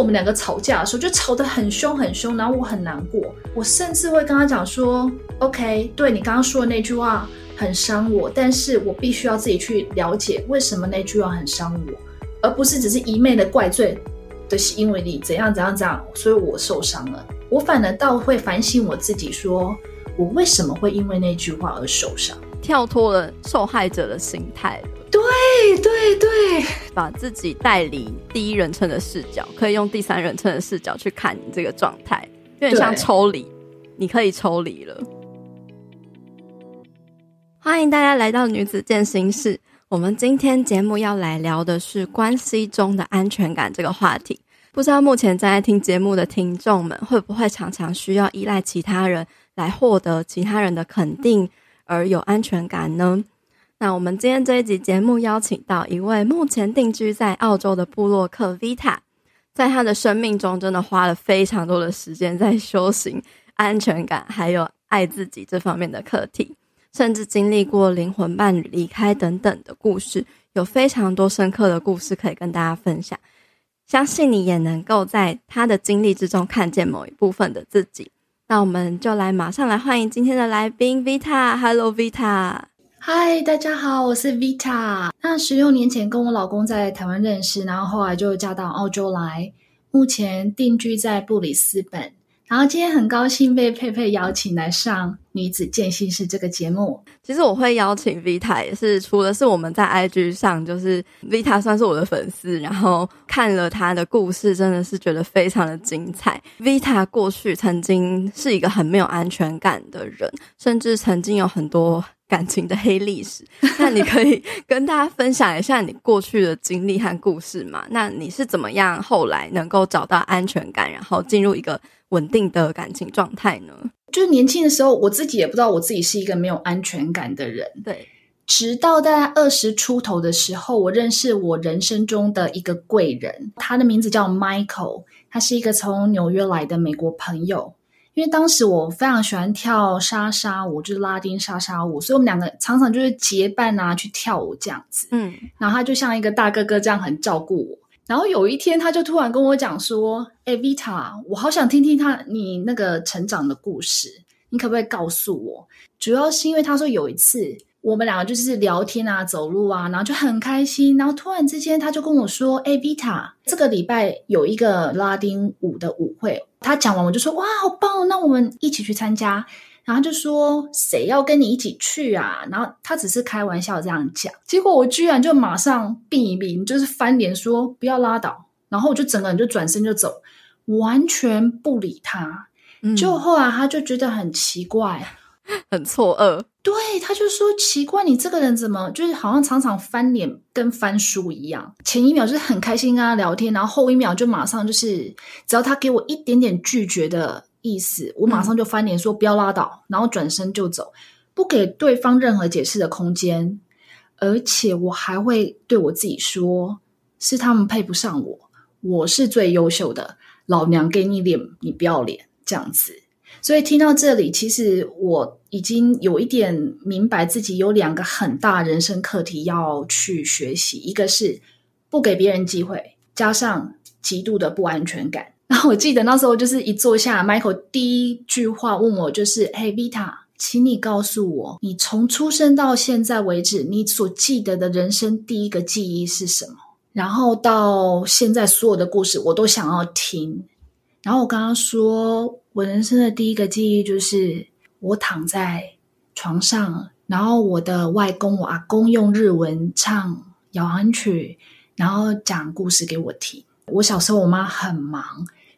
我们两个吵架的时候，就吵得很凶很凶，然后我很难过，我甚至会跟他讲说：“OK，对你刚刚说的那句话很伤我，但是我必须要自己去了解为什么那句话很伤我，而不是只是一昧的怪罪的，是因为你怎样怎样怎样，所以我受伤了。我反而倒会反省我自己说，说我为什么会因为那句话而受伤，跳脱了受害者的心态。”对对对，把自己带离第一人称的视角，可以用第三人称的视角去看你这个状态，有点像抽离，你可以抽离了。欢迎大家来到女子健心室，我们今天节目要来聊的是关系中的安全感这个话题。不知道目前正在听节目的听众们，会不会常常需要依赖其他人来获得其他人的肯定而有安全感呢？那我们今天这一集节目邀请到一位目前定居在澳洲的部落客 Vita，在他的生命中真的花了非常多的时间在修行安全感，还有爱自己这方面的课题，甚至经历过灵魂伴侣离开等等的故事，有非常多深刻的故事可以跟大家分享。相信你也能够在他的经历之中看见某一部分的自己。那我们就来马上来欢迎今天的来宾 Vita，Hello Vita。嗨，大家好，我是 Vita。那十六年前跟我老公在台湾认识，然后后来就嫁到澳洲来，目前定居在布里斯本。然后今天很高兴被佩佩邀请来上《女子健心室》这个节目。其实我会邀请 Vita 也是除了是我们在 IG 上，就是 Vita 算是我的粉丝，然后看了她的故事，真的是觉得非常的精彩。Vita 过去曾经是一个很没有安全感的人，甚至曾经有很多感情的黑历史。那你可以 跟大家分享一下你过去的经历和故事吗？那你是怎么样后来能够找到安全感，然后进入一个稳定的感情状态呢？就是年轻的时候，我自己也不知道我自己是一个没有安全感的人。对，直到大概二十出头的时候，我认识我人生中的一个贵人，他的名字叫 Michael，他是一个从纽约来的美国朋友。因为当时我非常喜欢跳莎莎舞，就是拉丁莎莎舞，所以我们两个常常就是结伴啊去跳舞这样子。嗯，然后他就像一个大哥哥这样很照顾我。然后有一天，他就突然跟我讲说：“哎，Vita，我好想听听他你那个成长的故事，你可不可以告诉我？”主要是因为他说有一次我们两个就是聊天啊、走路啊，然后就很开心。然后突然之间，他就跟我说：“哎，Vita，这个礼拜有一个拉丁舞的舞会。”他讲完，我就说：“哇，好棒！那我们一起去参加。”然后就说，谁要跟你一起去啊？然后他只是开玩笑这样讲，结果我居然就马上避名，就是翻脸说不要拉倒。然后我就整个人就转身就走，完全不理他。嗯，就后来他就觉得很奇怪，很错愕。对，他就说奇怪，你这个人怎么就是好像常常翻脸跟翻书一样？前一秒就是很开心跟他聊天，然后后一秒就马上就是只要他给我一点点拒绝的。意思，我马上就翻脸说不要拉倒，嗯、然后转身就走，不给对方任何解释的空间，而且我还会对我自己说，是他们配不上我，我是最优秀的，老娘给你脸，你不要脸，这样子。所以听到这里，其实我已经有一点明白自己有两个很大人生课题要去学习，一个是不给别人机会，加上极度的不安全感。然后我记得那时候就是一坐下，Michael 第一句话问我就是：“嘿，Vita，请你告诉我，你从出生到现在为止，你所记得的人生第一个记忆是什么？然后到现在所有的故事我都想要听。”然后我刚刚说我人生的第一个记忆就是我躺在床上，然后我的外公、我阿公用日文唱摇篮曲，然后讲故事给我听。我小时候我妈很忙。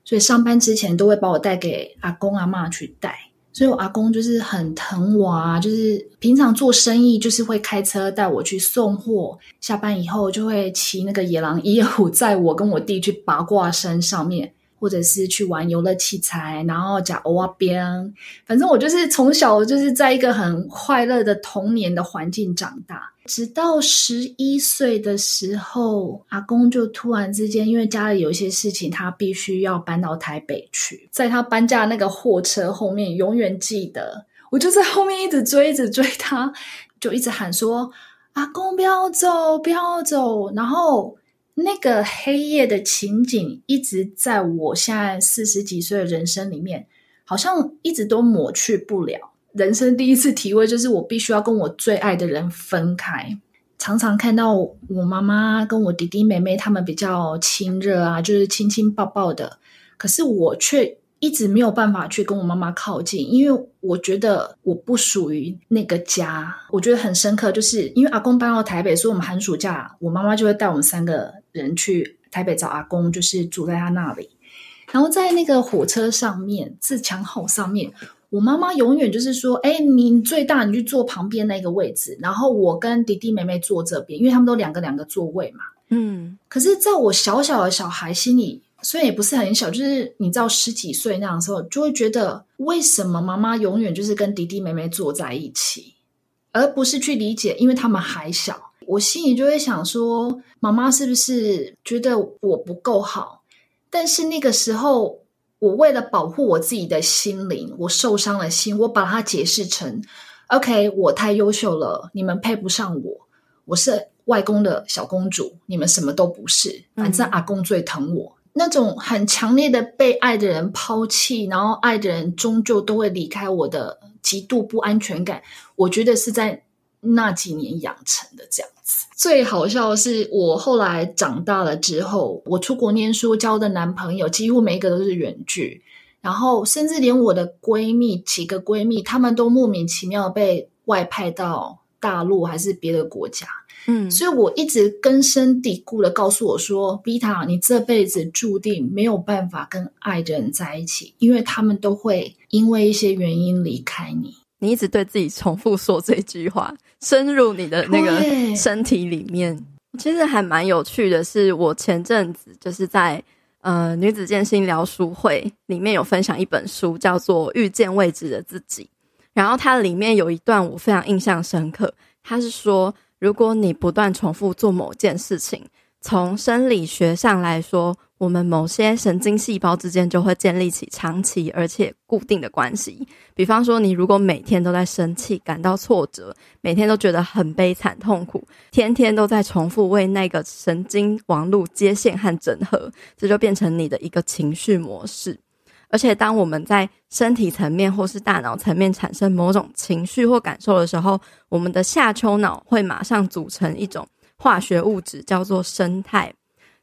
所以上班之前都会把我带给阿公阿妈去带，所以我阿公就是很疼我啊，就是平常做生意就是会开车带我去送货，下班以后就会骑那个野狼一二五载我跟我弟去八卦山上面。或者是去玩游乐器材，然后讲欧啊边，反正我就是从小就是在一个很快乐的童年的环境长大，直到十一岁的时候，阿公就突然之间因为家里有一些事情，他必须要搬到台北去，在他搬家那个货车后面，永远记得，我就在后面一直追，一直追他，就一直喊说：“阿公不要走，不要走。”然后。那个黑夜的情景，一直在我现在四十几岁的人生里面，好像一直都抹去不了。人生第一次体会，就是我必须要跟我最爱的人分开。常常看到我妈妈跟我弟弟妹妹他们比较亲热啊，就是亲亲抱抱的，可是我却一直没有办法去跟我妈妈靠近，因为我觉得我不属于那个家。我觉得很深刻，就是因为阿公搬到台北，所以我们寒暑假我妈妈就会带我们三个人去台北找阿公，就是住在他那里。然后在那个火车上面，自强号上面。我妈妈永远就是说：“哎，你最大，你去坐旁边那个位置，然后我跟弟弟妹妹坐这边，因为他们都两个两个座位嘛。”嗯，可是在我小小的小孩心里，虽然也不是很小，就是你知道十几岁那样的时候，就会觉得为什么妈妈永远就是跟弟弟妹妹坐在一起，而不是去理解，因为他们还小。我心里就会想说，妈妈是不是觉得我不够好？但是那个时候。我为了保护我自己的心灵，我受伤了心，我把它解释成：OK，我太优秀了，你们配不上我，我是外公的小公主，你们什么都不是，反正阿公最疼我。嗯、那种很强烈的被爱的人抛弃，然后爱的人终究都会离开我的极度不安全感，我觉得是在那几年养成的这样子。最好笑的是，我后来长大了之后，我出国念书，交的男朋友几乎每一个都是远距，然后甚至连我的闺蜜几个闺蜜，她们都莫名其妙被外派到大陆还是别的国家。嗯，所以我一直根深蒂固的告诉我说：“Vita，你这辈子注定没有办法跟爱的人在一起，因为他们都会因为一些原因离开你。”你一直对自己重复说这句话，深入你的那个身体里面。其实还蛮有趣的是，我前阵子就是在呃女子健心聊书会里面有分享一本书，叫做《遇见未知的自己》。然后它里面有一段我非常印象深刻，它是说，如果你不断重复做某件事情，从生理学上来说，我们某些神经细胞之间就会建立起长期而且固定的关系。比方说，你如果每天都在生气、感到挫折，每天都觉得很悲惨、痛苦，天天都在重复为那个神经网络接线和整合，这就变成你的一个情绪模式。而且，当我们在身体层面或是大脑层面产生某种情绪或感受的时候，我们的下丘脑会马上组成一种化学物质，叫做生态。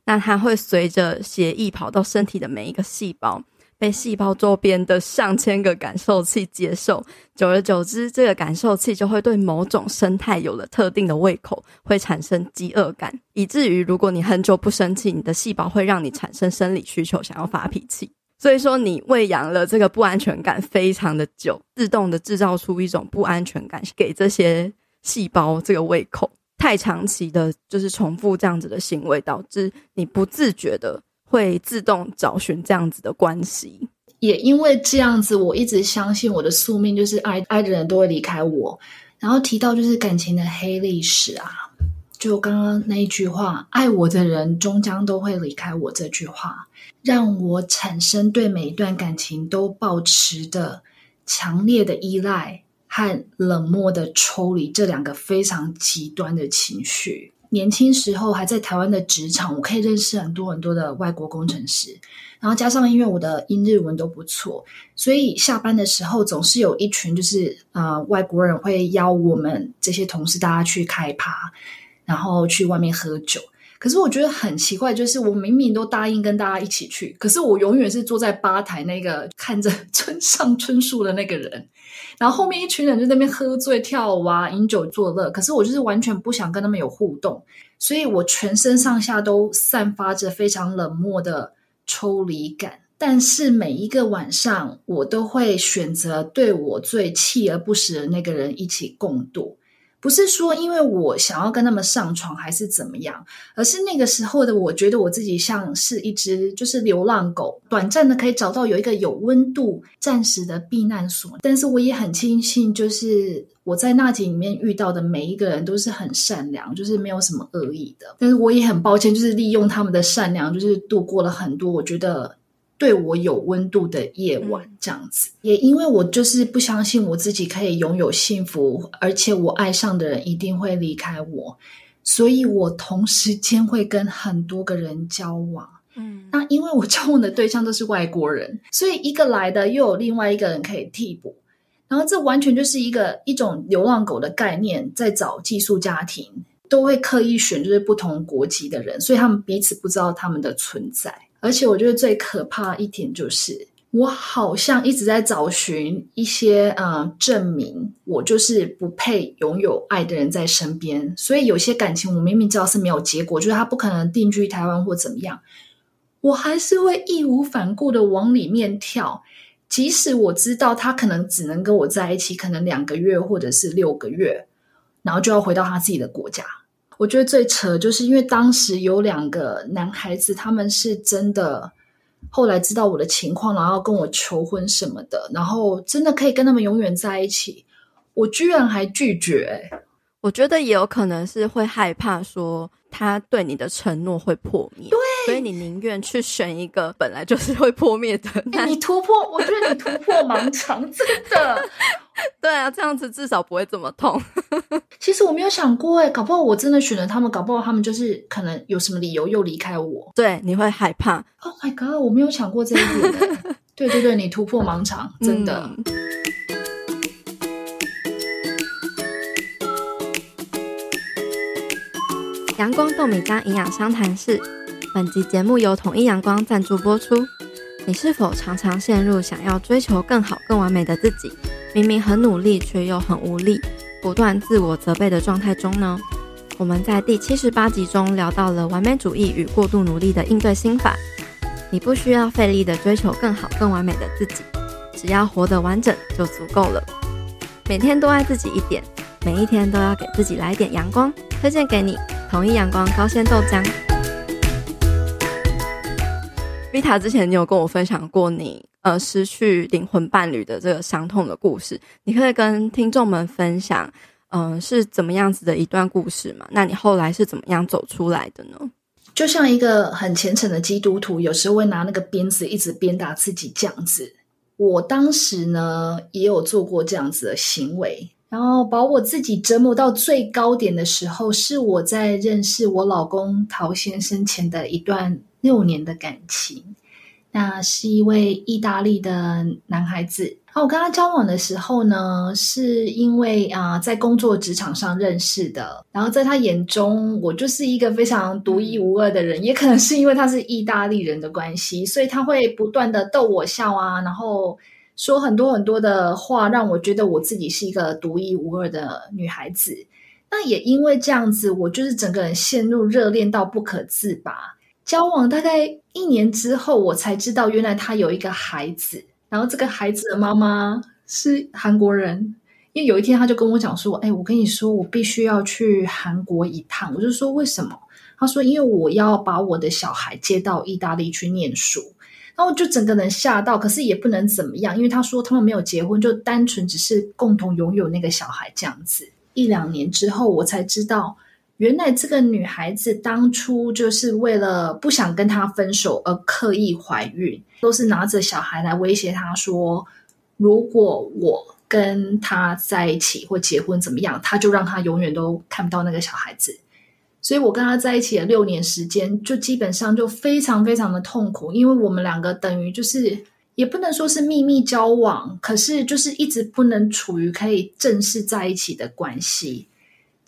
那它会随着血液跑到身体的每一个细胞，被细胞周边的上千个感受器接受。久而久之，这个感受器就会对某种生态有了特定的胃口，会产生饥饿感，以至于如果你很久不生气，你的细胞会让你产生生理需求，想要发脾气。所以说，你喂养了这个不安全感非常的久，自动的制造出一种不安全感，给这些细胞这个胃口。太长期的，就是重复这样子的行为，导致你不自觉的会自动找寻这样子的关系。也因为这样子，我一直相信我的宿命就是爱爱的人都会离开我。然后提到就是感情的黑历史啊，就刚刚那一句话，“爱我的人终将都会离开我”这句话，让我产生对每一段感情都抱持的强烈的依赖。和冷漠的抽离，这两个非常极端的情绪。年轻时候还在台湾的职场，我可以认识很多很多的外国工程师，然后加上因为我的英日文都不错，所以下班的时候总是有一群就是呃外国人会邀我们这些同事大家去开趴，然后去外面喝酒。可是我觉得很奇怪，就是我明明都答应跟大家一起去，可是我永远是坐在吧台那个看着村上春树的那个人，然后后面一群人就在那边喝醉跳舞啊，饮酒作乐。可是我就是完全不想跟他们有互动，所以我全身上下都散发着非常冷漠的抽离感。但是每一个晚上，我都会选择对我最锲而不舍的那个人一起共度。不是说因为我想要跟他们上床还是怎么样，而是那个时候的我觉得我自己像是一只就是流浪狗，短暂的可以找到有一个有温度、暂时的避难所。但是我也很庆幸，就是我在那集里面遇到的每一个人都是很善良，就是没有什么恶意的。但是我也很抱歉，就是利用他们的善良，就是度过了很多我觉得。对我有温度的夜晚，这样子，也因为我就是不相信我自己可以拥有幸福，而且我爱上的人一定会离开我，所以我同时间会跟很多个人交往。嗯，那因为我交往的对象都是外国人，所以一个来的又有另外一个人可以替补。然后这完全就是一个一种流浪狗的概念，在找寄宿家庭都会刻意选就是不同国籍的人，所以他们彼此不知道他们的存在。而且我觉得最可怕一点就是，我好像一直在找寻一些呃证明，我就是不配拥有爱的人在身边。所以有些感情我明明知道是没有结果，就是他不可能定居台湾或怎么样，我还是会义无反顾的往里面跳。即使我知道他可能只能跟我在一起，可能两个月或者是六个月，然后就要回到他自己的国家。我觉得最扯，就是因为当时有两个男孩子，他们是真的后来知道我的情况，然后跟我求婚什么的，然后真的可以跟他们永远在一起，我居然还拒绝。我觉得也有可能是会害怕说他对你的承诺会破灭。对。所以你宁愿去选一个本来就是会破灭的。欸，你突破，我觉得你突破盲肠，真的。对啊，这样子至少不会这么痛。其实我没有想过，哎，搞不好我真的选了他们，搞不好他们就是可能有什么理由又离开我。对，你会害怕。Oh my god，我没有想过这一点。对对对，你突破盲肠，真的。嗯阳光豆米浆营养商谈室。本集节目由统一阳光赞助播出。你是否常常陷入想要追求更好、更完美的自己，明明很努力却又很无力，不断自我责备的状态中呢？我们在第七十八集中聊到了完美主义与过度努力的应对心法。你不需要费力的追求更好、更完美的自己，只要活得完整就足够了。每天多爱自己一点，每一天都要给自己来点阳光。推荐给你统一阳光高纤豆浆。Vita 之前你有跟我分享过你呃失去灵魂伴侣的这个伤痛的故事，你可以跟听众们分享，嗯、是怎么样子的一段故事吗？那你后来是怎么样走出来的呢？就像一个很虔诚的基督徒，有时候会拿那个鞭子一直鞭打自己这样子。我当时呢也有做过这样子的行为，然后把我自己折磨到最高点的时候，是我在认识我老公陶先生前的一段。六年的感情，那是一位意大利的男孩子。然后我跟他交往的时候呢，是因为啊、在工作职场上认识的。然后在他眼中，我就是一个非常独一无二的人。也可能是因为他是意大利人的关系，所以他会不断的逗我笑啊，然后说很多很多的话，让我觉得我自己是一个独一无二的女孩子。那也因为这样子，我就是整个人陷入热恋到不可自拔。交往大概一年之后，我才知道原来他有一个孩子，然后这个孩子的妈妈是韩国人。因为有一天他就跟我讲说：“哎，我跟你说，我必须要去韩国一趟。”我就说：“为什么？”他说：“因为我要把我的小孩接到意大利去念书。”然后就整个人吓到，可是也不能怎么样，因为他说他们没有结婚，就单纯只是共同拥有那个小孩这样子。一两年之后，我才知道。原来这个女孩子当初就是为了不想跟他分手而刻意怀孕，都是拿着小孩来威胁他说，如果我跟他在一起或结婚怎么样，他就让他永远都看不到那个小孩子。所以我跟他在一起了六年时间，就基本上就非常非常的痛苦，因为我们两个等于就是也不能说是秘密交往，可是就是一直不能处于可以正式在一起的关系。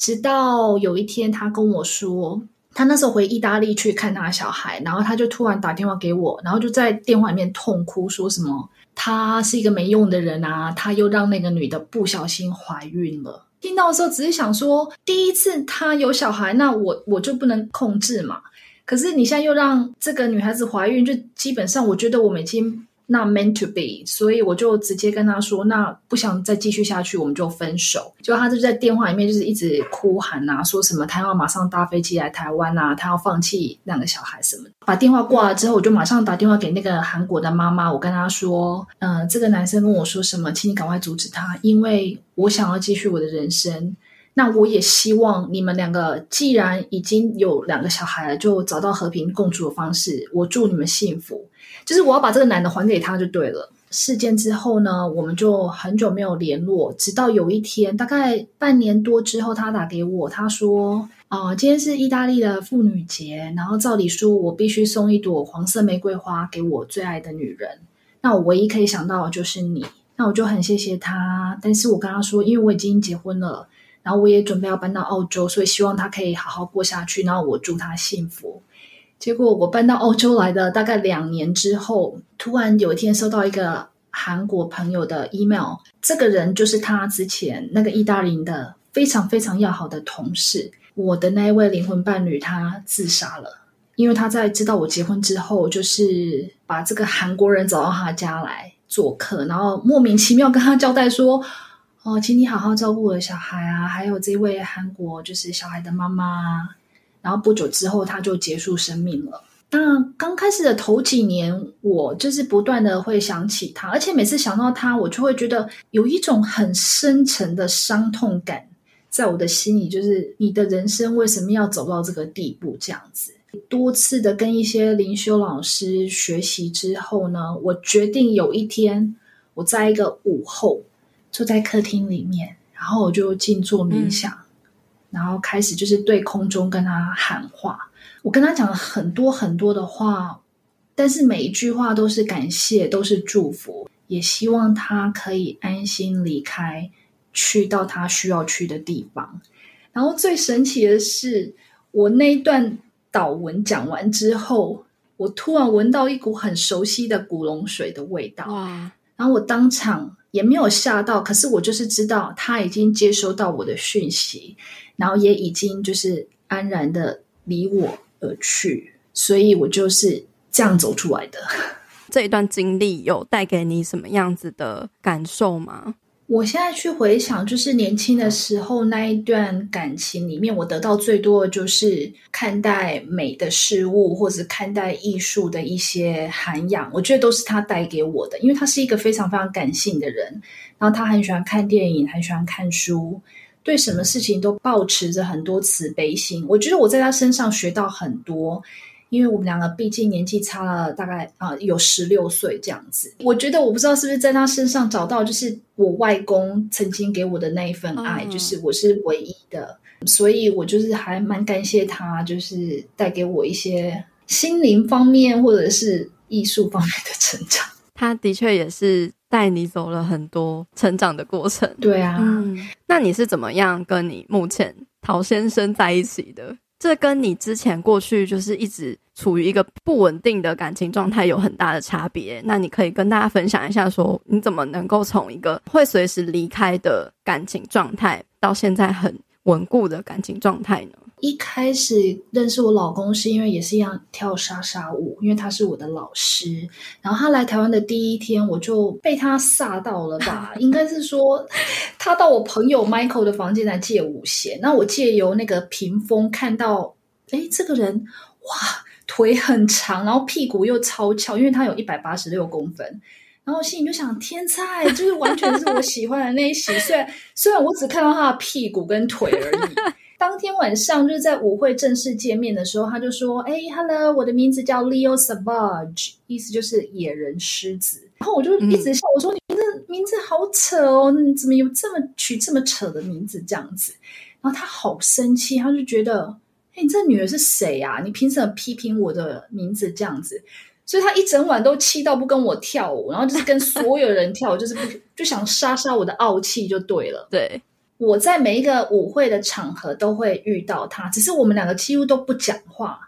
直到有一天，他跟我说，他那时候回意大利去看他的小孩，然后他就突然打电话给我，然后就在电话里面痛哭，说什么他是一个没用的人啊，他又让那个女的不小心怀孕了。听到的时候，只是想说，第一次他有小孩，那我我就不能控制嘛。可是你现在又让这个女孩子怀孕，就基本上我觉得我们已经。那 meant to be，所以我就直接跟他说，那不想再继续下去，我们就分手。就他就在电话里面就是一直哭喊啊，说什么他要马上搭飞机来台湾啊，他要放弃两个小孩什么的。把电话挂了之后，我就马上打电话给那个韩国的妈妈，我跟他说，嗯、这个男生跟我说什么，请你赶快阻止他，因为我想要继续我的人生。那我也希望你们两个既然已经有两个小孩了，就找到和平共处的方式。我祝你们幸福。就是我要把这个男的还给他就对了。事件之后呢，我们就很久没有联络，直到有一天，大概半年多之后，他打给我，他说：“啊、今天是意大利的妇女节，然后照理说我必须送一朵黄色玫瑰花给我最爱的女人，那我唯一可以想到的就是你，那我就很谢谢他。但是我跟他说，因为我已经结婚了，然后我也准备要搬到澳洲，所以希望他可以好好过下去，然后我祝他幸福。”结果我搬到澳洲来的大概两年之后，突然有一天收到一个韩国朋友的 email，这个人就是他之前那个意大利的非常非常要好的同事，我的那一位灵魂伴侣，他自杀了，因为他在知道我结婚之后，就是把这个韩国人找到他家来做客，然后莫名其妙跟他交代说：“哦，请你好好照顾我的小孩啊，还有这位韩国就是小孩的妈妈。”然后不久之后，他就结束生命了。那刚开始的头几年，我就是不断的会想起他，而且每次想到他，我就会觉得有一种很深沉的伤痛感在我的心里。就是你的人生为什么要走到这个地步？这样子，多次的跟一些灵修老师学习之后呢，我决定有一天，我在一个午后坐在客厅里面，然后我就静坐冥想。嗯然后开始就是对空中跟他喊话，我跟他讲了很多很多的话，但是每一句话都是感谢，都是祝福，也希望他可以安心离开，去到他需要去的地方。然后最神奇的是，我那一段祷文讲完之后，我突然闻到一股很熟悉的古龙水的味道，哇！然后我当场也没有吓到，可是我就是知道他已经接收到我的讯息。然后也已经就是安然的离我而去，所以我就是这样走出来的。这一段经历有带给你什么样子的感受吗？我现在去回想，就是年轻的时候那一段感情里面，我得到最多的就是看待美的事物，或者看待艺术的一些涵养。我觉得都是他带给我的，因为他是一个非常非常感性的人，然后他很喜欢看电影，很喜欢看书。对什么事情都保持着很多慈悲心，我觉得我在他身上学到很多，因为我们两个毕竟年纪差了大概啊、呃、有十六岁这样子。我觉得我不知道是不是在他身上找到，就是我外公曾经给我的那一份爱，嗯、就是我是唯一的，所以我就是还蛮感谢他，就是带给我一些心灵方面或者是艺术方面的成长。他的确也是。带你走了很多成长的过程，对啊，嗯，那你是怎么样跟你目前陶先生在一起的？这跟你之前过去就是一直处于一个不稳定的感情状态有很大的差别。那你可以跟大家分享一下，说你怎么能够从一个会随时离开的感情状态，到现在很稳固的感情状态呢？一开始认识我老公是因为也是一样跳莎莎舞，因为他是我的老师。然后他来台湾的第一天，我就被他煞到了吧？应该是说他到我朋友 Michael 的房间来借舞鞋。那我借由那个屏风看到，哎，这个人哇，腿很长，然后屁股又超翘，因为他有一百八十六公分。然后心里就想，天才，就是完全是我喜欢的那一型。虽然虽然我只看到他的屁股跟腿而已。当天晚上就是在舞会正式见面的时候，他就说：“哎，Hello，我的名字叫 Leo Savage，意思就是野人狮子。”然后我就一直笑，我说：“你这名字好扯哦，你怎么有这么取这么扯的名字？这样子。”然后他好生气，他就觉得：“哎，你这女人是谁呀？你凭什么批评我的名字这样子？”所以他一整晚都气到不跟我跳舞，然后就是跟所有人跳，就是不就想杀杀我的傲气就对了。对。我在每一个舞会的场合都会遇到他，只是我们两个几乎都不讲话。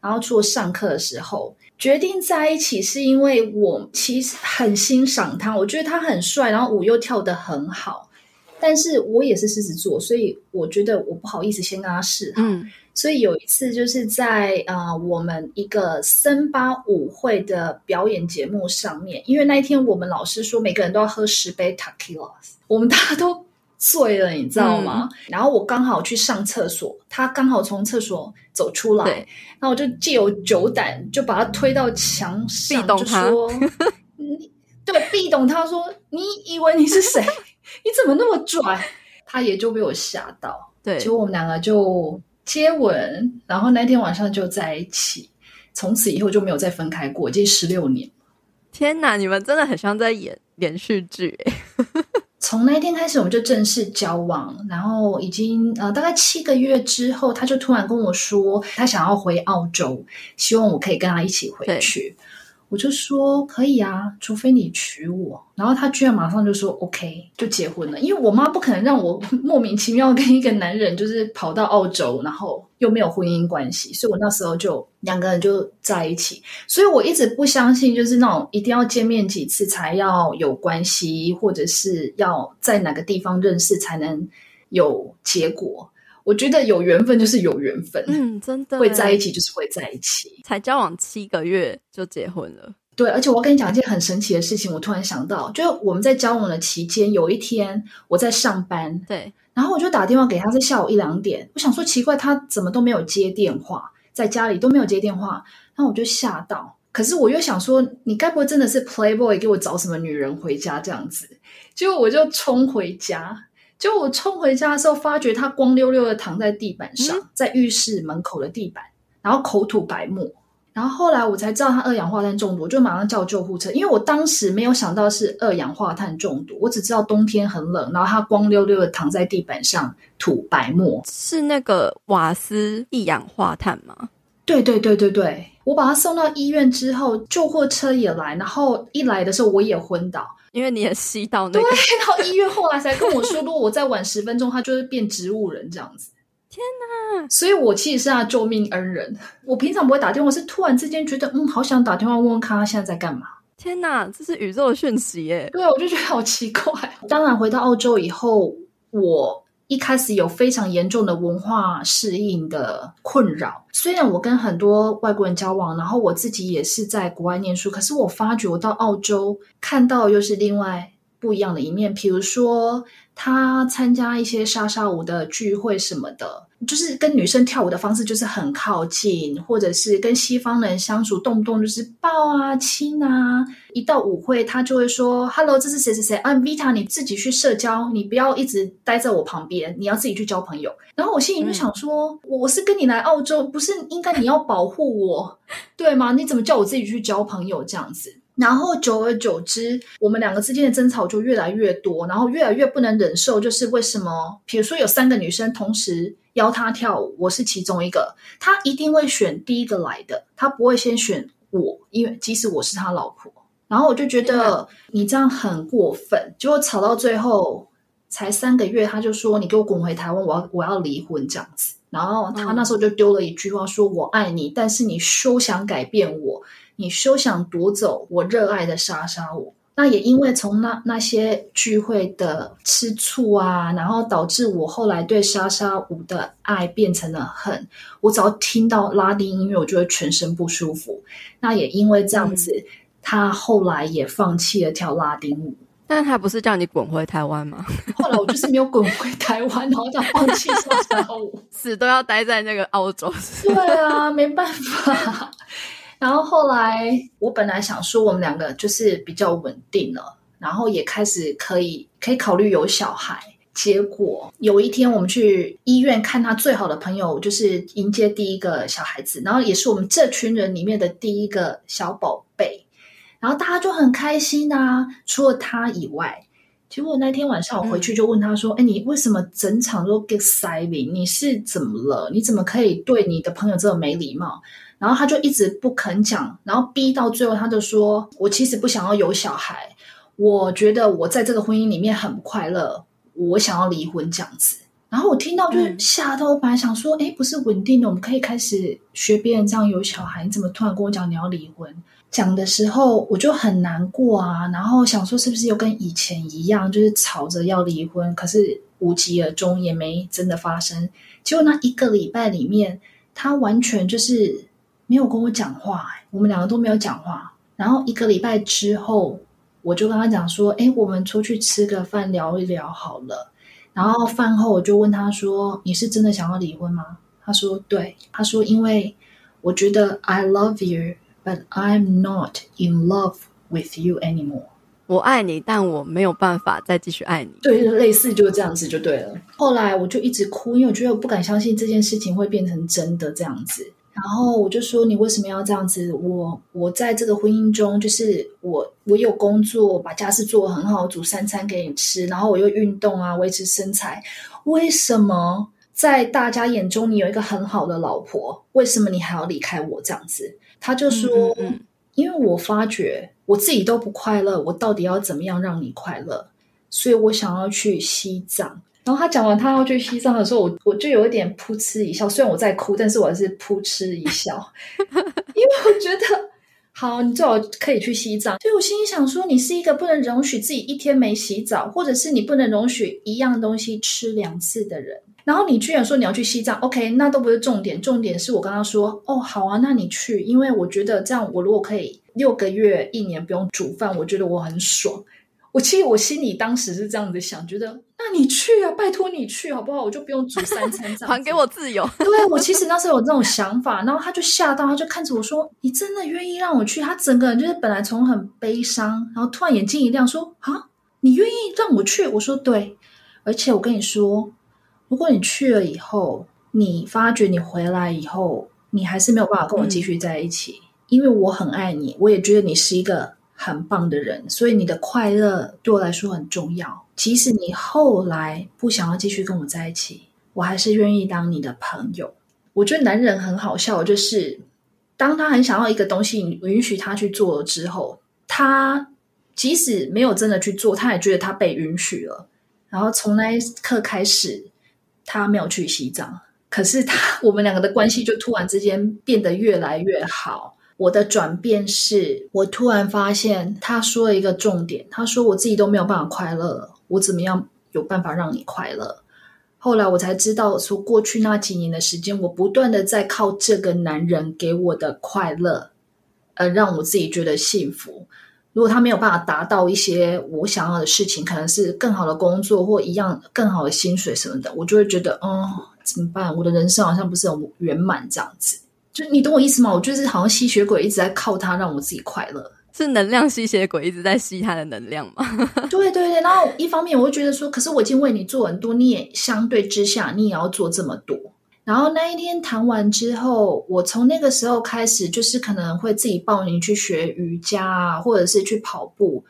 然后除了上课的时候，决定在一起是因为我其实很欣赏他，我觉得他很帅，然后舞又跳得很好。但是我也是狮子座，所以我觉得我不好意思先跟他示好。嗯，所以有一次就是在呃我们一个森巴舞会的表演节目上面，因为那一天我们老师说每个人都要喝十杯 Tequila，我们大家都。醉了，你知道吗？嗯、然后我刚好去上厕所，他刚好从厕所走出来，对然后我就借由酒胆就把他推到墙上，就说：“你对，壁咚他说，你以为你是谁？你怎么那么拽？”他也就被我吓到，对，结果我们两个就接吻，然后那天晚上就在一起，从此以后就没有再分开过，这十六年。天哪，你们真的很像在演连续剧诶从那一天开始，我们就正式交往，然后已经呃大概七个月之后，他就突然跟我说，他想要回澳洲，希望我可以跟他一起回去。我就说可以啊，除非你娶我。然后他居然马上就说 OK，就结婚了。因为我妈不可能让我 莫名其妙跟一个男人就是跑到澳洲，然后又没有婚姻关系，所以我那时候就两个人就在一起。所以我一直不相信，就是那种一定要见面几次才要有关系，或者是要在哪个地方认识才能有结果。我觉得有缘分就是有缘分，嗯，真的会在一起就是会在一起。才交往七个月就结婚了，对，而且我要跟你讲一件很神奇的事情。我突然想到，就是我们在交往的期间，有一天我在上班，对，然后我就打电话给他，是下午一两点。我想说奇怪，他怎么都没有接电话，在家里都没有接电话，然后我就吓到。可是我又想说，你该不会真的是 Playboy 给我找什么女人回家这样子？结果我就冲回家。就我冲回家的时候，发觉他光溜溜的躺在地板上，嗯、在浴室门口的地板，然后口吐白沫。然后后来我才知道他二氧化碳中毒，我就马上叫救护车。因为我当时没有想到是二氧化碳中毒，我只知道冬天很冷，然后他光溜溜的躺在地板上吐白沫。是那个瓦斯一氧化碳吗？对对对对对，我把他送到医院之后，救护车也来，然后一来的时候我也昏倒。因为你也吸到那个，对，然后医院后来才跟我说，如果我再晚十分钟，他就会变植物人这样子。天哪！所以我其实是他救命恩人。我平常不会打电话，是突然之间觉得，嗯，好想打电话问问看他现在在干嘛。天哪，这是宇宙的讯息耶！对，我就觉得好奇怪。当然，回到澳洲以后，我。一开始有非常严重的文化适应的困扰。虽然我跟很多外国人交往，然后我自己也是在国外念书，可是我发觉我到澳洲看到又是另外不一样的一面。比如说，他参加一些莎莎舞的聚会什么的。就是跟女生跳舞的方式就是很靠近，或者是跟西方人相处，动不动就是抱啊、亲啊。一到舞会，他就会说：“Hello，这是谁谁谁啊，Vita，你自己去社交，你不要一直待在我旁边，你要自己去交朋友。”然后我心里就想说：“、我是跟你来澳洲，不是应该你要保护我，对吗？你怎么叫我自己去交朋友这样子？”然后久而久之，我们两个之间的争吵就越来越多，然后越来越不能忍受。就是为什么？比如说有三个女生同时邀他跳舞，我是其中一个，他一定会选第一个来的，他不会先选我，因为即使我是他老婆。然后我就觉得你这样很过分。结果吵到最后才三个月，他就说：“你给我滚回台湾，我要我要离婚这样子。”然后他那时候就丢了一句话说：“我爱你，但是你休想改变我。”你休想夺走我热爱的莎莎舞。那也因为从那那些聚会的吃醋啊，然后导致我后来对莎莎舞的爱变成了恨。我只要听到拉丁音乐，我就会全身不舒服。那也因为这样子，嗯、他后来也放弃了跳拉丁舞。但他不是叫你滚回台湾吗？后来我就是没有滚回台湾，然后就放弃莎莎舞，死都要待在那个澳洲。对啊，没办法。然后后来，我本来想说我们两个就是比较稳定了，然后也开始可以可以考虑有小孩。结果有一天，我们去医院看他最好的朋友，就是迎接第一个小孩子，然后也是我们这群人里面的第一个小宝贝。然后大家就很开心啊，除了他以外。结果那天晚上我回去就问他说：“哎、嗯，你为什么整场都 get silent？你是怎么了？你怎么可以对你的朋友这么没礼貌？”然后他就一直不肯讲，然后逼到最后，他就说：“我其实不想要有小孩，我觉得我在这个婚姻里面很不快乐，我想要离婚这样子。”然后我听到就是吓到，我本来想说：“哎，不是稳定的，我们可以开始学别人这样有小孩，你怎么突然跟我讲你要离婚？”讲的时候我就很难过啊，然后想说是不是又跟以前一样，就是吵着要离婚，可是无疾而终，也没真的发生。结果那一个礼拜里面，他完全就是。没有跟我讲话，我们两个都没有讲话。然后一个礼拜之后，我就跟他讲说：“哎，我们出去吃个饭，聊一聊好了。”然后饭后我就问他说：“你是真的想要离婚吗？”他说：“对。”他说：“因为我觉得 I love you, but I'm not in love with you anymore。”我爱你，但我没有办法再继续爱你。对，类似就是这样子就对了。后来我就一直哭，因为我觉得我不敢相信这件事情会变成真的这样子。然后我就说：“你为什么要这样子？我我在这个婚姻中，就是我我有工作，把家事做得很好，煮三餐给你吃，然后我又运动啊，维持身材。为什么在大家眼中你有一个很好的老婆，为什么你还要离开我这样子？”他就说：“嗯嗯嗯，因为我发觉我自己都不快乐，我到底要怎么样让你快乐？所以我想要去西藏。”然后他讲完他要去西藏的时候，我我就有一点噗嗤一笑。虽然我在哭，但是我还是噗嗤一笑，因为我觉得好，你最好可以去西藏。所以我心里想说，你是一个不能容许自己一天没洗澡，或者是你不能容许一样东西吃两次的人。然后你居然说你要去西藏，OK，那都不是重点，重点是我刚刚说，哦，好啊，那你去，因为我觉得这样，我如果可以六个月、一年不用煮饭，我觉得我很爽。我其实我心里当时是这样子想，觉得那你去啊，拜托你去好不好？我就不用煮三餐，这样 还给我自由。对，我其实那时候有这种想法，然后他就吓到，他就看着我说：“你真的愿意让我去？”他整个人就是本来从很悲伤，然后突然眼睛一亮，说：“啊，你愿意让我去？”我说：“对。”而且我跟你说，如果你去了以后，你发觉你回来以后，你还是没有办法跟我继续在一起，嗯、因为我很爱你，我也觉得你是一个。很棒的人，所以你的快乐对我来说很重要。即使你后来不想要继续跟我在一起，我还是愿意当你的朋友。我觉得男人很好笑，就是当他很想要一个东西，你允许他去做了之后，他即使没有真的去做，他也觉得他被允许了。然后从那一刻开始，他没有去西藏，可是他 我们两个的关系就突然之间变得越来越好。我的转变是，我突然发现他说了一个重点，他说我自己都没有办法快乐，我怎么样有办法让你快乐？后来我才知道，说过去那几年的时间，我不断的在靠这个男人给我的快乐，而让我自己觉得幸福。如果他没有办法达到一些我想要的事情，可能是更好的工作或一样更好的薪水什么的，我就会觉得，哦，怎么办？我的人生好像不是很圆满这样子。就你懂我意思吗？我就是好像吸血鬼一直在靠它让我自己快乐，是能量吸血鬼一直在吸他的能量吗？对对对，然后一方面我会觉得说，可是我已经为你做很多，你也相对之下你也要做这么多。然后那一天谈完之后，我从那个时候开始，就是可能会自己报名去学瑜伽啊，或者是去跑步，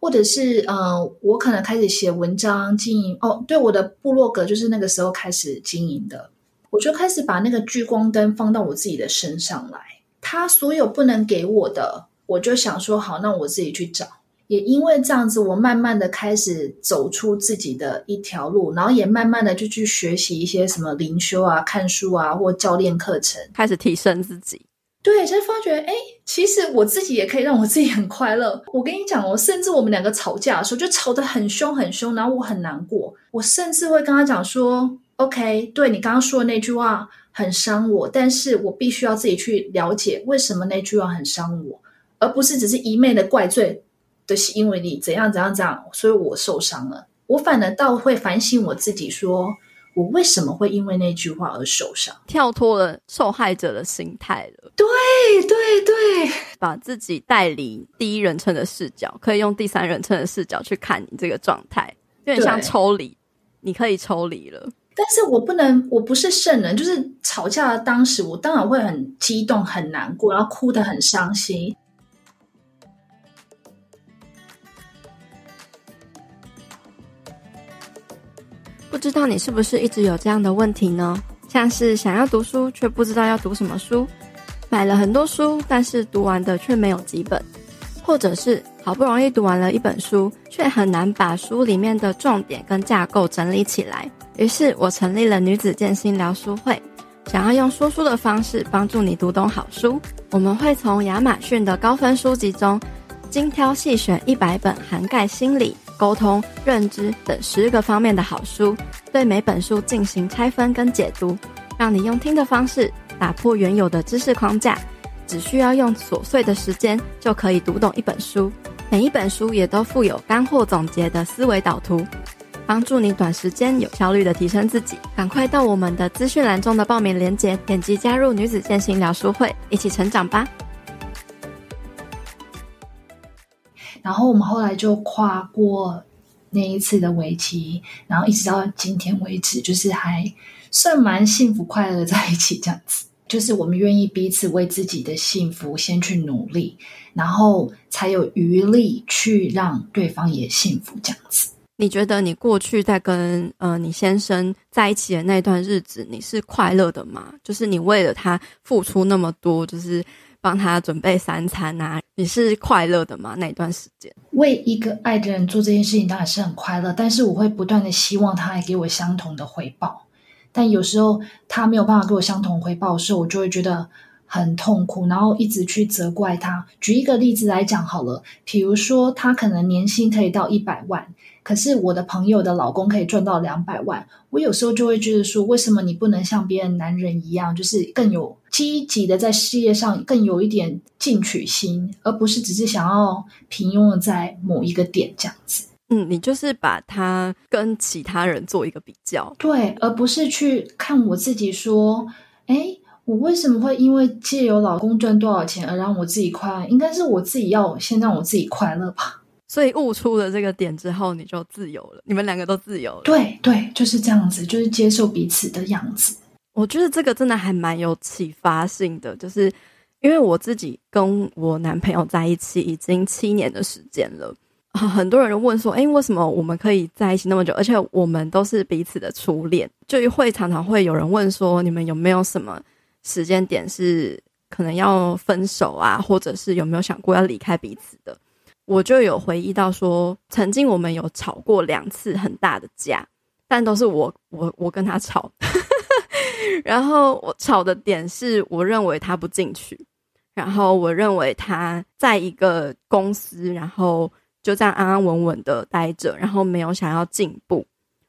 或者是嗯、呃，我可能开始写文章经营。哦，对，我的部落格就是那个时候开始经营的。我就开始把那个聚光灯放到我自己的身上来，他所有不能给我的，我就想说好，那我自己去找。也因为这样子，我慢慢的开始走出自己的一条路，然后也慢慢的就去学习一些什么灵修啊、看书啊或教练课程，开始提升自己。对，才发觉，哎，其实我自己也可以让我自己很快乐。我跟你讲哦，甚至我们两个吵架的时候，就吵得很凶很凶，然后我很难过，我甚至会跟他讲说。OK，对，你刚刚说的那句话很伤我，但是我必须要自己去了解为什么那句话很伤我，而不是只是一昧的怪罪的是因为你怎样怎样怎样，所以我受伤了。我反而倒会反省我自己说，说我为什么会因为那句话而受伤，跳脱了受害者的心态了。对对对，把自己带离第一人称的视角，可以用第三人称的视角去看你这个状态，有点像抽离，你可以抽离了。但是我不能，我不是圣人。就是吵架的当时，我当然会很激动、很难过，然后哭得很伤心。不知道你是不是一直有这样的问题呢？像是想要读书却不知道要读什么书，买了很多书，但是读完的却没有几本，或者是好不容易读完了一本书，却很难把书里面的重点跟架构整理起来。于是我成立了女子健心聊书会，想要用说书的方式帮助你读懂好书。我们会从亚马逊的高分书籍中精挑细选一百本涵盖心理、沟通、认知等十个方面的好书，对每本书进行拆分跟解读，让你用听的方式打破原有的知识框架，只需要用琐碎的时间就可以读懂一本书。每一本书也都附有干货总结的思维导图。帮助你短时间有效率的提升自己，赶快到我们的资讯栏中的报名链接，点击加入女子健行聊书会，一起成长吧。然后我们后来就跨过那一次的危机，然后一直到今天为止，就是还算蛮幸福快乐在一起这样子。就是我们愿意彼此为自己的幸福先去努力，然后才有余力去让对方也幸福。这样子，你觉得你过去在跟呃你先生在一起的那段日子，你是快乐的吗？就是你为了他付出那么多，就是帮他准备三餐啊，你是快乐的吗？那段时间为一个爱的人做这件事情，当然是很快乐，但是我会不断的希望他来给我相同的回报。但有时候他没有办法给我相同回报的时候，我就会觉得很痛苦，然后一直去责怪他。举一个例子来讲好了，比如说他可能年薪可以到一百万，可是我的朋友的老公可以赚到两百万，我有时候就会觉得说，为什么你不能像别人男人一样，就是更有积极的在事业上更有一点进取心，而不是只是想要平庸的在某一个点这样子。嗯，你就是把他跟其他人做一个比较，对，而不是去看我自己说，哎，我为什么会因为借由老公赚多少钱而让我自己快乐？应该是我自己要先让我自己快乐吧。所以悟出了这个点之后，你就自由了，你们两个都自由了。对对，就是这样子，就是接受彼此的样子。我觉得这个真的还蛮有启发性的，就是因为我自己跟我男朋友在一起已经七年的时间了。很多人都问说：“诶，为什么我们可以在一起那么久？而且我们都是彼此的初恋，就会常常会有人问说，你们有没有什么时间点是可能要分手啊，或者是有没有想过要离开彼此的？”我就有回忆到说，曾经我们有吵过两次很大的架，但都是我我我跟他吵，然后我吵的点是我认为他不进取，然后我认为他在一个公司，然后。就这样安安稳稳的待着，然后没有想要进步，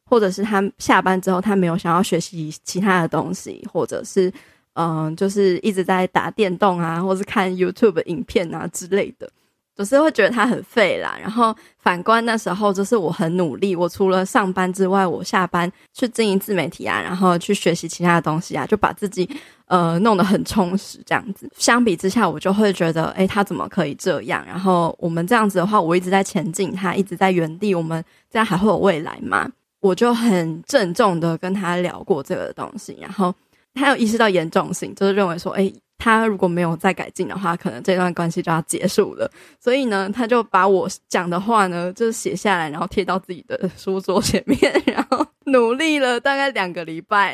或者是他下班之后他没有想要学习其他的东西，或者是嗯、就是一直在打电动啊，或是看 YouTube 影片啊之类的。就是会觉得他很废啦，然后反观那时候，就是我很努力，我除了上班之外，我下班去经营自媒体啊，然后去学习其他的东西啊，就把自己呃弄得很充实这样子。相比之下，我就会觉得，诶，他怎么可以这样？然后我们这样子的话，我一直在前进，他一直在原地，我们这样还会有未来吗？我就很郑重的跟他聊过这个东西，然后他有意识到严重性，就是认为说，诶。他如果没有再改进的话，可能这段关系就要结束了。所以呢，他就把我讲的话呢，就是写下来，然后贴到自己的书桌前面，然后努力了大概两个礼拜，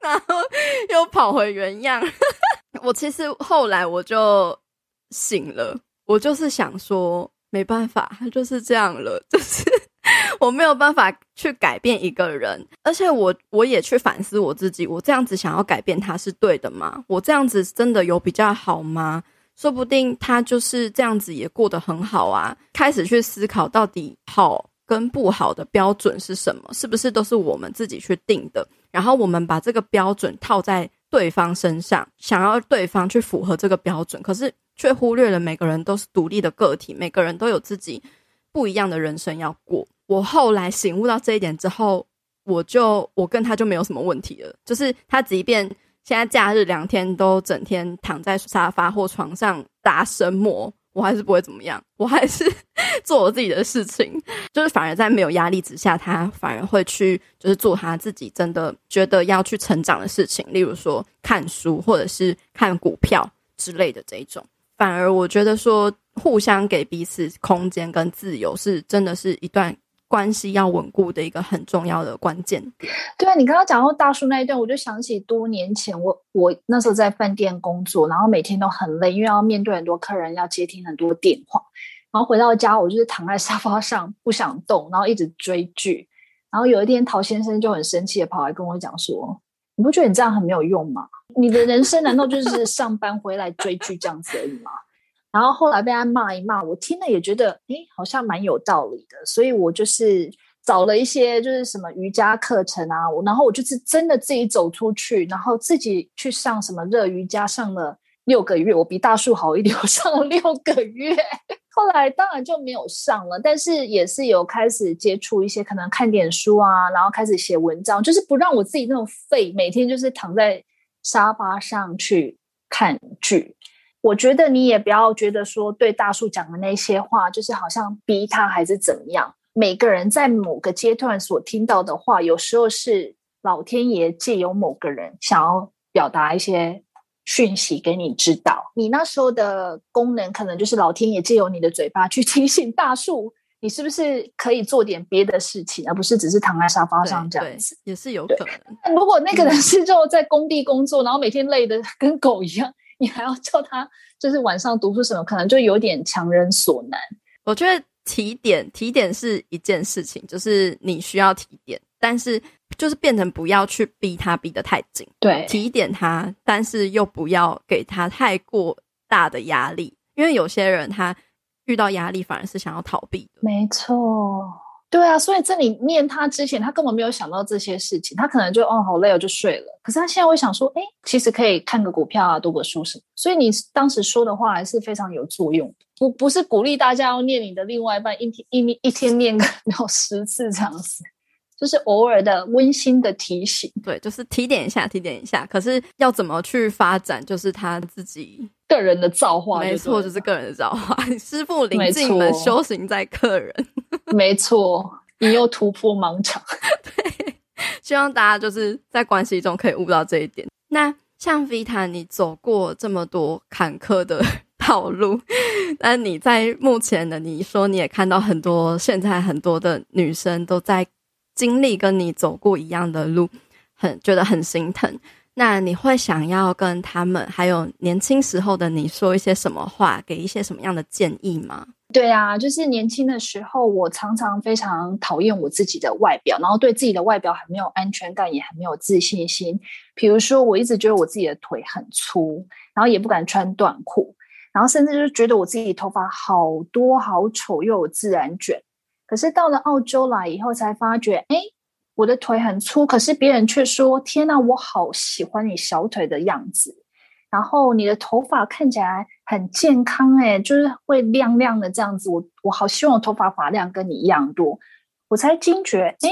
然后又跑回原样。我其实后来我就醒了，我就是想说，没办法，就是这样了，就是。我没有办法去改变一个人，而且我我也去反思我自己，我这样子想要改变他是对的吗？我这样子真的有比较好吗？说不定他就是这样子也过得很好啊。开始去思考到底好跟不好的标准是什么，是不是都是我们自己去定的？然后我们把这个标准套在对方身上，想要对方去符合这个标准，可是却忽略了每个人都是独立的个体，每个人都有自己不一样的人生要过。我后来醒悟到这一点之后，我就我跟他就没有什么问题了。就是他即便现在假日两天都整天躺在沙发或床上打神魔，我还是不会怎么样，我还是 做我自己的事情。就是反而在没有压力之下，他反而会去就是做他自己真的觉得要去成长的事情，例如说看书或者是看股票之类的这一种。反而我觉得说互相给彼此空间跟自由，是真的是一段。关系要稳固的一个很重要的关键点。对啊，你刚刚讲到大叔那一段，我就想起多年前我我那时候在饭店工作，然后每天都很累，因为要面对很多客人，要接听很多电话。然后回到家，我就是躺在沙发上不想动，然后一直追剧。然后有一天，陶先生就很生气的跑来跟我讲说：“你不觉得你这样很没有用吗？你的人生难道就是上班回来追剧这样子而已吗？”然后后来被他骂一骂，我听了也觉得，诶，好像蛮有道理的。所以我就是找了一些，就是什么瑜伽课程啊，我然后我就是真的自己走出去，然后自己去上什么热瑜伽，上了六个月，我比大树好一点，我上了六个月。后来当然就没有上了，但是也是有开始接触一些，可能看点书啊，然后开始写文章，就是不让我自己那种废，每天就是躺在沙发上去看剧。我觉得你也不要觉得说对大树讲的那些话，就是好像逼他还是怎么样。每个人在某个阶段所听到的话，有时候是老天爷借由某个人想要表达一些讯息给你知道。你那时候的功能，可能就是老天爷借由你的嘴巴去提醒大树，你是不是可以做点别的事情，而不是只是躺在沙发上这样子，也是有可能。如果那个人是就在工地工作，嗯、然后每天累得跟狗一样，你还要叫他就是晚上读书什么，可能就有点强人所难。我觉得。提点提点是一件事情，就是你需要提点，但是就是变成不要去逼他逼得太紧，对，提点他，但是又不要给他太过大的压力，因为有些人他遇到压力反而是想要逃避的。没错，对啊，所以在你念他之前，他根本没有想到这些事情，他可能就哦好累，我就睡了。可是他现在会想说，哎，其实可以看个股票啊，读个书什么。所以你当时说的话还是非常有作用的。不不是鼓励大家要念你的另外一半一天一一天念个 有十次这样子，就是偶尔的温馨的提醒，对，就是提点一下，提点一下。可是要怎么去发展，就是他自己个人的造化，没错，就是个人的造化。师傅领进门，修行在个人，没错，你又突破盲场。对，希望大家就是在关系中可以悟到这一点。那像 Vita，你走过这么多坎坷的。道路，那你在目前的，你说你也看到很多，现在很多的女生都在经历跟你走过一样的路，很觉得很心疼。那你会想要跟他们，还有年轻时候的你说一些什么话，给一些什么样的建议吗？对啊，就是年轻的时候，我常常非常讨厌我自己的外表，然后对自己的外表很没有安全感，也很没有自信心。比如说，我一直觉得我自己的腿很粗，然后也不敢穿短裤。然后甚至就是觉得我自己头发好多好丑，又有自然卷。可是到了澳洲来以后，才发觉，哎，我的腿很粗，可是别人却说：“天哪，我好喜欢你小腿的样子。”然后你的头发看起来很健康，哎，就是会亮亮的这样子。我我好希望我头发发量跟你一样多。我才惊觉，哎，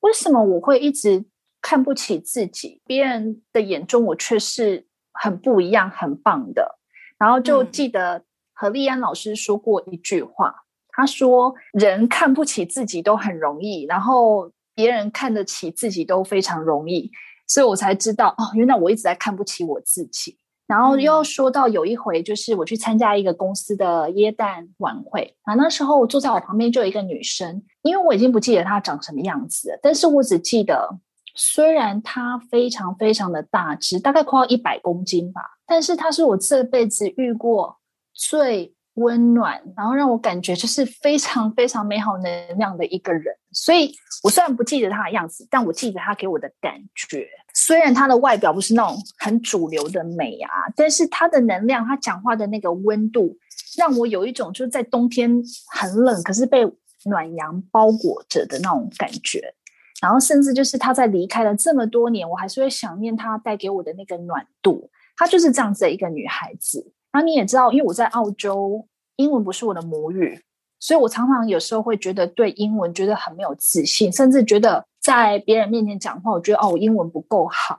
为什么我会一直看不起自己？别人的眼中我却是很不一样、很棒的。然后就记得何丽安老师说过一句话，嗯、他说：“人看不起自己都很容易，然后别人看得起自己都非常容易。”所以我才知道哦，原来我一直在看不起我自己。然后又说到有一回，就是我去参加一个公司的耶诞晚会，啊，那时候坐在我旁边就有一个女生，因为我已经不记得她长什么样子了，但是我只记得。虽然她非常非常的大只，大概快要一百公斤吧，但是她是我这辈子遇过最温暖，然后让我感觉就是非常非常美好能量的一个人。所以我虽然不记得他的样子，但我记得他给我的感觉。虽然他的外表不是那种很主流的美啊，但是他的能量，他讲话的那个温度，让我有一种就是在冬天很冷，可是被暖阳包裹着的那种感觉。然后，甚至就是他在离开了这么多年，我还是会想念他带给我的那个暖度。她就是这样子的一个女孩子。然后你也知道，因为我在澳洲，英文不是我的母语，所以我常常有时候会觉得对英文觉得很没有自信，甚至觉得在别人面前讲话，我觉得哦，我英文不够好。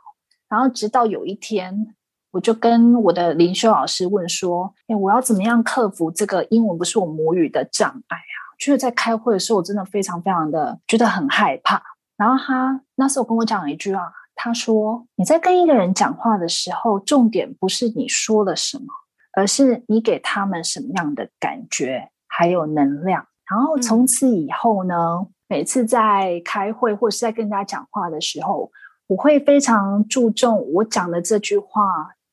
然后直到有一天，我就跟我的灵修老师问说：“哎，我要怎么样克服这个英文不是我母语的障碍啊？”就是在开会的时候，我真的非常非常的觉得很害怕。然后他那时候跟我讲了一句话，他说：“你在跟一个人讲话的时候，重点不是你说了什么，而是你给他们什么样的感觉，还有能量。然后从此以后呢，嗯、每次在开会或者是在跟人家讲话的时候，我会非常注重我讲的这句话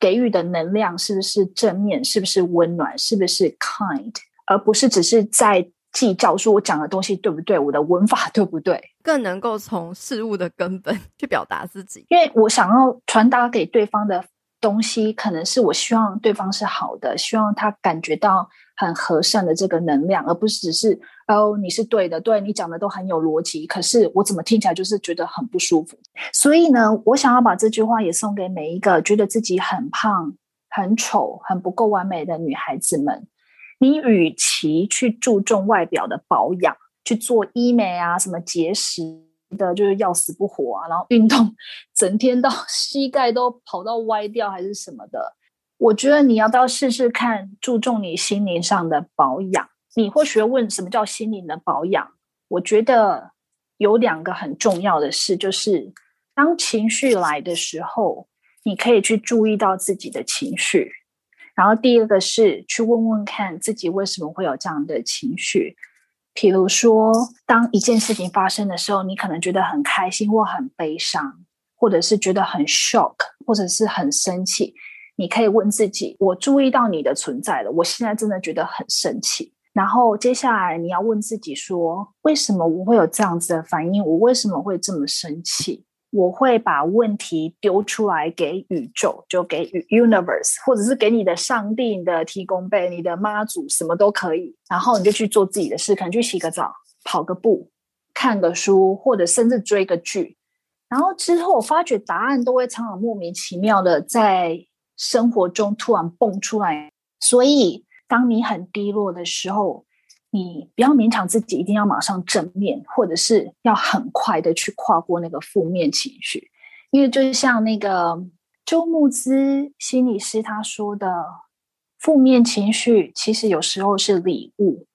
给予的能量是不是正面，是不是温暖，是不是 kind，而不是只是在。”计较说我讲的东西对不对，我的文法 对不对，更能够从事物的根本去表达自己。因为我想要传达给对方的东西，可能是我希望对方是好的，希望他感觉到很和善的这个能量，而不是只是哦，你是对的，对，你讲的都很有逻辑，可是我怎么听起来就是觉得很不舒服。所以呢，我想要把这句话也送给每一个觉得自己很胖、很丑、很不够完美的女孩子们。你与其去注重外表的保养，去做医美啊，什么节食的，就是要死不活啊，然后运动，整天到 膝盖都跑到歪掉还是什么的，我觉得你要不要试试看，注重你心灵上的保养？你或许问什么叫心灵的保养？我觉得有两个很重要的事，就是当情绪来的时候，你可以去注意到自己的情绪。然后第二个是去问问看自己为什么会有这样的情绪。比如说，当一件事情发生的时候，你可能觉得很开心或很悲伤，或者是觉得很 shock，或者是很生气。你可以问自己：我注意到你的存在了，我现在真的觉得很生气。然后接下来你要问自己说：为什么我会有这样子的反应？我为什么会这么生气？我会把问题丢出来给宇宙，就给 universe，或者是给你的上帝、你的提供被、你的妈祖，什么都可以。然后你就去做自己的事，可能去洗个澡、跑个步、看个书，或者甚至追个剧。然后之后我发觉答案都会常常莫名其妙的在生活中突然蹦出来。所以当你很低落的时候，你不要勉强自己，一定要马上正面，或者是要很快的去跨过那个负面情绪，因为就像那个周牧之心理师他说的，负面情绪其实有时候是礼物，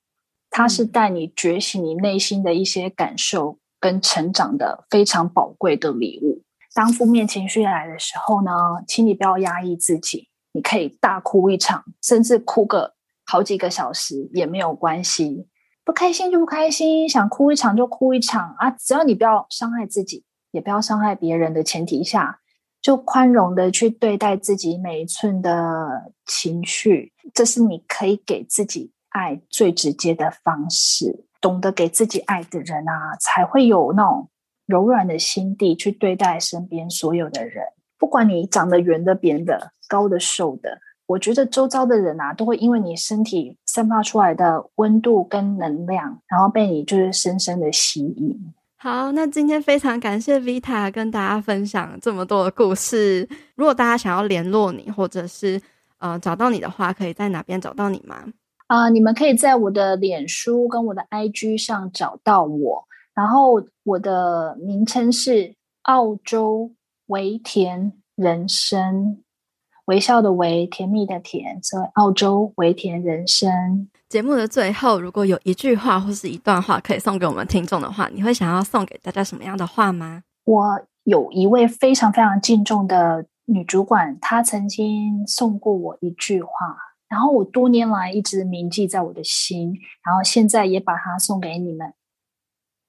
它是带你觉醒你内心的一些感受跟成长的非常宝贵的礼物。当负面情绪来的时候呢，请你不要压抑自己，你可以大哭一场，甚至哭个。好几个小时也没有关系，不开心就不开心，想哭一场就哭一场啊！只要你不要伤害自己，也不要伤害别人的前提下，就宽容的去对待自己每一寸的情绪，这是你可以给自己爱最直接的方式。懂得给自己爱的人啊，才会有那种柔软的心地去对待身边所有的人，不管你长得圆的、扁的、高的、瘦的。我觉得周遭的人啊，都会因为你身体散发出来的温度跟能量，然后被你就是深深的吸引。好，那今天非常感谢 Vita 跟大家分享这么多的故事。如果大家想要联络你，或者是呃找到你的话，可以在哪边找到你吗？啊、呃，你们可以在我的脸书跟我的 IG 上找到我，然后我的名称是澳洲维田人生。微笑的微，甜蜜的甜，所以澳洲微甜人生。节目的最后，如果有一句话或是一段话可以送给我们听众的话，你会想要送给大家什么样的话吗？我有一位非常非常敬重的女主管，她曾经送过我一句话，然后我多年来一直铭记在我的心，然后现在也把它送给你们。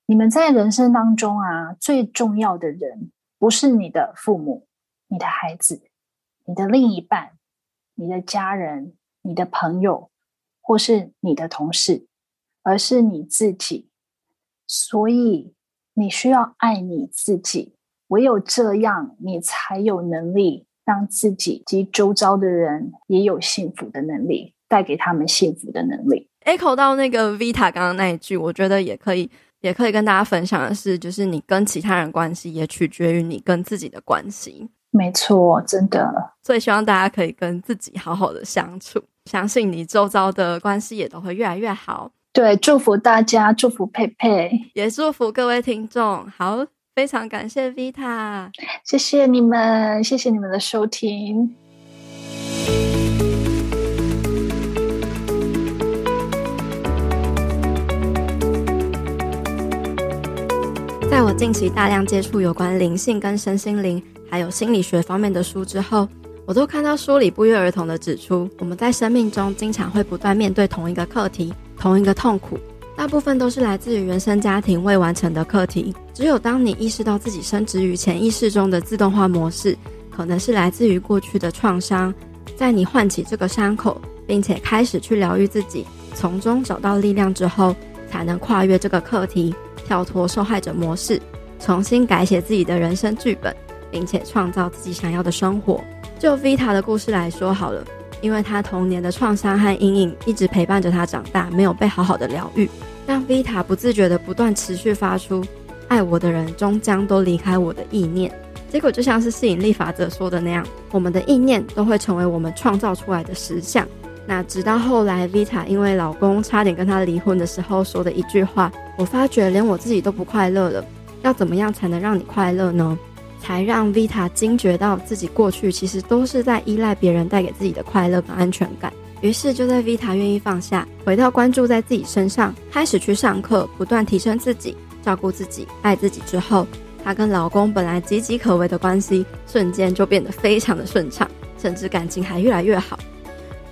你们在人生当中啊，最重要的人不是你的父母，你的孩子。你的另一半、你的家人、你的朋友，或是你的同事，而是你自己。所以你需要爱你自己，唯有这样，你才有能力让自己及周遭的人也有幸福的能力，带给他们幸福的能力。Echo 到那个 Vita 刚刚那一句，我觉得也可以，也可以跟大家分享的是，就是你跟其他人关系也取决于你跟自己的关系。没错，真的，所以希望大家可以跟自己好好的相处，相信你周遭的关系也都会越来越好。对，祝福大家，祝福佩佩，也祝福各位听众。好，非常感谢 Vita，谢谢你们，谢谢你们的收听。在我近期大量接触有关灵性跟身心灵。还有心理学方面的书之后，我都看到书里不约而同的指出，我们在生命中经常会不断面对同一个课题、同一个痛苦，大部分都是来自于原生家庭未完成的课题。只有当你意识到自己升职于潜意识中的自动化模式，可能是来自于过去的创伤，在你唤起这个伤口，并且开始去疗愈自己，从中找到力量之后，才能跨越这个课题，跳脱受害者模式，重新改写自己的人生剧本。并且创造自己想要的生活。就 Vita 的故事来说好了，因为他童年的创伤和阴影一直陪伴着他长大，没有被好好的疗愈，让 Vita 不自觉的不断持续发出“爱我的人终将都离开我”的意念。结果就像是吸引力法则说的那样，我们的意念都会成为我们创造出来的实相。那直到后来，Vita 因为老公差点跟她离婚的时候说的一句话：“我发觉连我自己都不快乐了，要怎么样才能让你快乐呢？”才让 Vita 惊觉到自己过去其实都是在依赖别人带给自己的快乐跟安全感。于是就在 Vita 愿意放下，回到关注在自己身上，开始去上课，不断提升自己，照顾自己，爱自己之后，她跟老公本来岌岌可危的关系，瞬间就变得非常的顺畅，甚至感情还越来越好。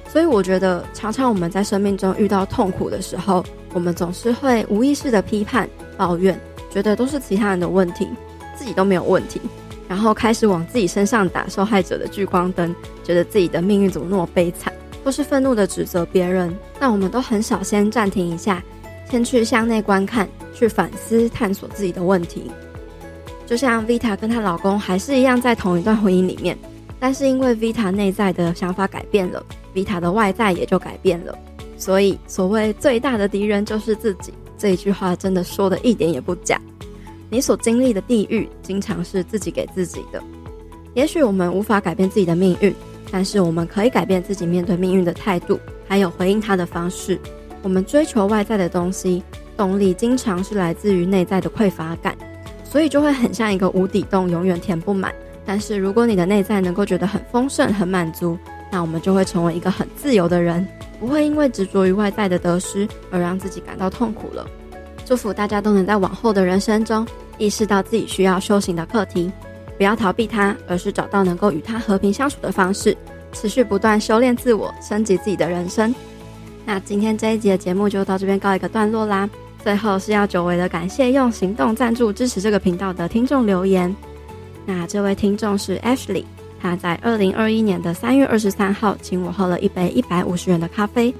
所以我觉得，常常我们在生命中遇到痛苦的时候，我们总是会无意识的批判、抱怨，觉得都是其他人的问题，自己都没有问题，然后开始往自己身上打受害者的聚光灯，觉得自己的命运怎么那么悲惨，或是愤怒的指责别人。但我们都很少先暂停一下，先去向内观看，去反思、探索自己的问题。就像 Vita 跟她老公还是一样在同一段婚姻里面。但是因为 Vita 内在的想法改变了，Vita 的外在也就改变了。所以所谓最大的敌人就是自己，这一句话真的说的一点也不假。你所经历的地狱，经常是自己给自己的。也许我们无法改变自己的命运，但是我们可以改变自己面对命运的态度，还有回应它的方式。我们追求外在的东西，动力经常是来自于内在的匮乏感，所以就会很像一个无底洞，永远填不满。但是，如果你的内在能够觉得很丰盛、很满足，那我们就会成为一个很自由的人，不会因为执着于外在的得失而让自己感到痛苦了。祝福大家都能在往后的人生中意识到自己需要修行的课题，不要逃避它，而是找到能够与它和平相处的方式，持续不断修炼自我，升级自己的人生。那今天这一集的节目就到这边告一个段落啦。最后是要久违的感谢用行动赞助支持这个频道的听众留言。那这位听众是 Ashley，他在二零二一年的三月二十三号请我喝了一杯一百五十元的咖啡。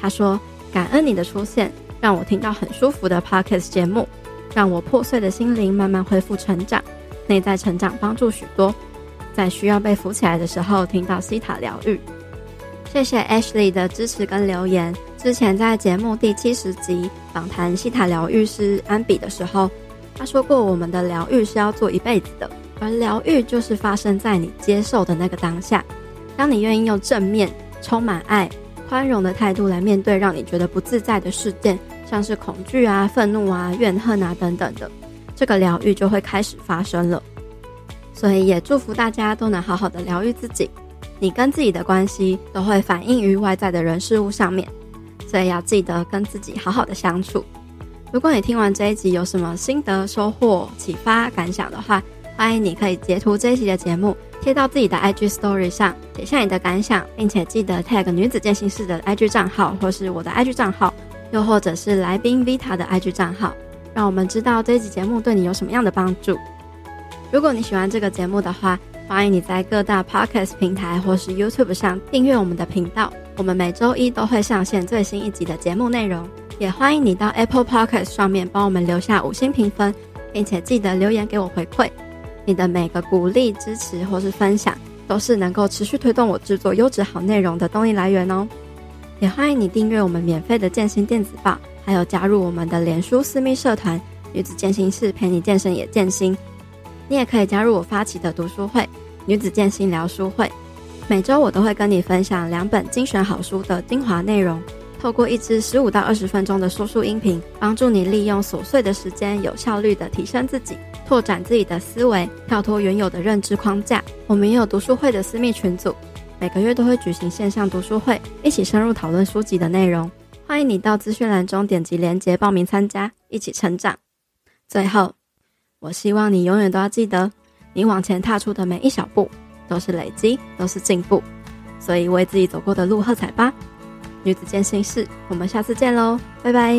他说：“感恩你的出现，让我听到很舒服的 Podcast 节目，让我破碎的心灵慢慢恢复成长，内在成长帮助许多。在需要被扶起来的时候，听到西塔疗愈。谢谢 Ashley 的支持跟留言。之前在节目第七十集访谈西塔疗愈师安比的时候，他说过我们的疗愈是要做一辈子的。”而疗愈就是发生在你接受的那个当下，当你愿意用正面、充满爱、宽容的态度来面对让你觉得不自在的事件，像是恐惧啊、愤怒啊、怨恨啊等等的，这个疗愈就会开始发生了。所以也祝福大家都能好好的疗愈自己，你跟自己的关系都会反映于外在的人事物上面，所以要记得跟自己好好的相处。如果你听完这一集有什么心得、收获、启发、感想的话，欢迎你可以截图这一集的节目，贴到自己的 IG Story 上，写下你的感想，并且记得 tag 女子健心室的 IG 账号，或是我的 IG 账号，又或者是来宾 Vita 的 IG 账号，让我们知道这一集节目对你有什么样的帮助。如果你喜欢这个节目的话，欢迎你在各大 Podcast 平台或是 YouTube 上订阅我们的频道，我们每周一都会上线最新一集的节目内容。也欢迎你到 Apple Podcast 上面帮我们留下五星评分，并且记得留言给我回馈。你的每个鼓励、支持或是分享，都是能够持续推动我制作优质好内容的动力来源哦。也欢迎你订阅我们免费的健心电子报，还有加入我们的脸书私密社团“女子健心室”，陪你健身也健心。你也可以加入我发起的读书会“女子健心聊书会”，每周我都会跟你分享两本精选好书的精华内容，透过一支十五到二十分钟的说书音频，帮助你利用琐碎的时间，有效率的提升自己。拓展自己的思维，跳脱原有的认知框架。我们也有读书会的私密群组，每个月都会举行线上读书会，一起深入讨论书籍的内容。欢迎你到资讯栏中点击链接报名参加，一起成长。最后，我希望你永远都要记得，你往前踏出的每一小步都是累积，都是进步。所以为自己走过的路喝彩吧！女子健心事，我们下次见喽，拜拜。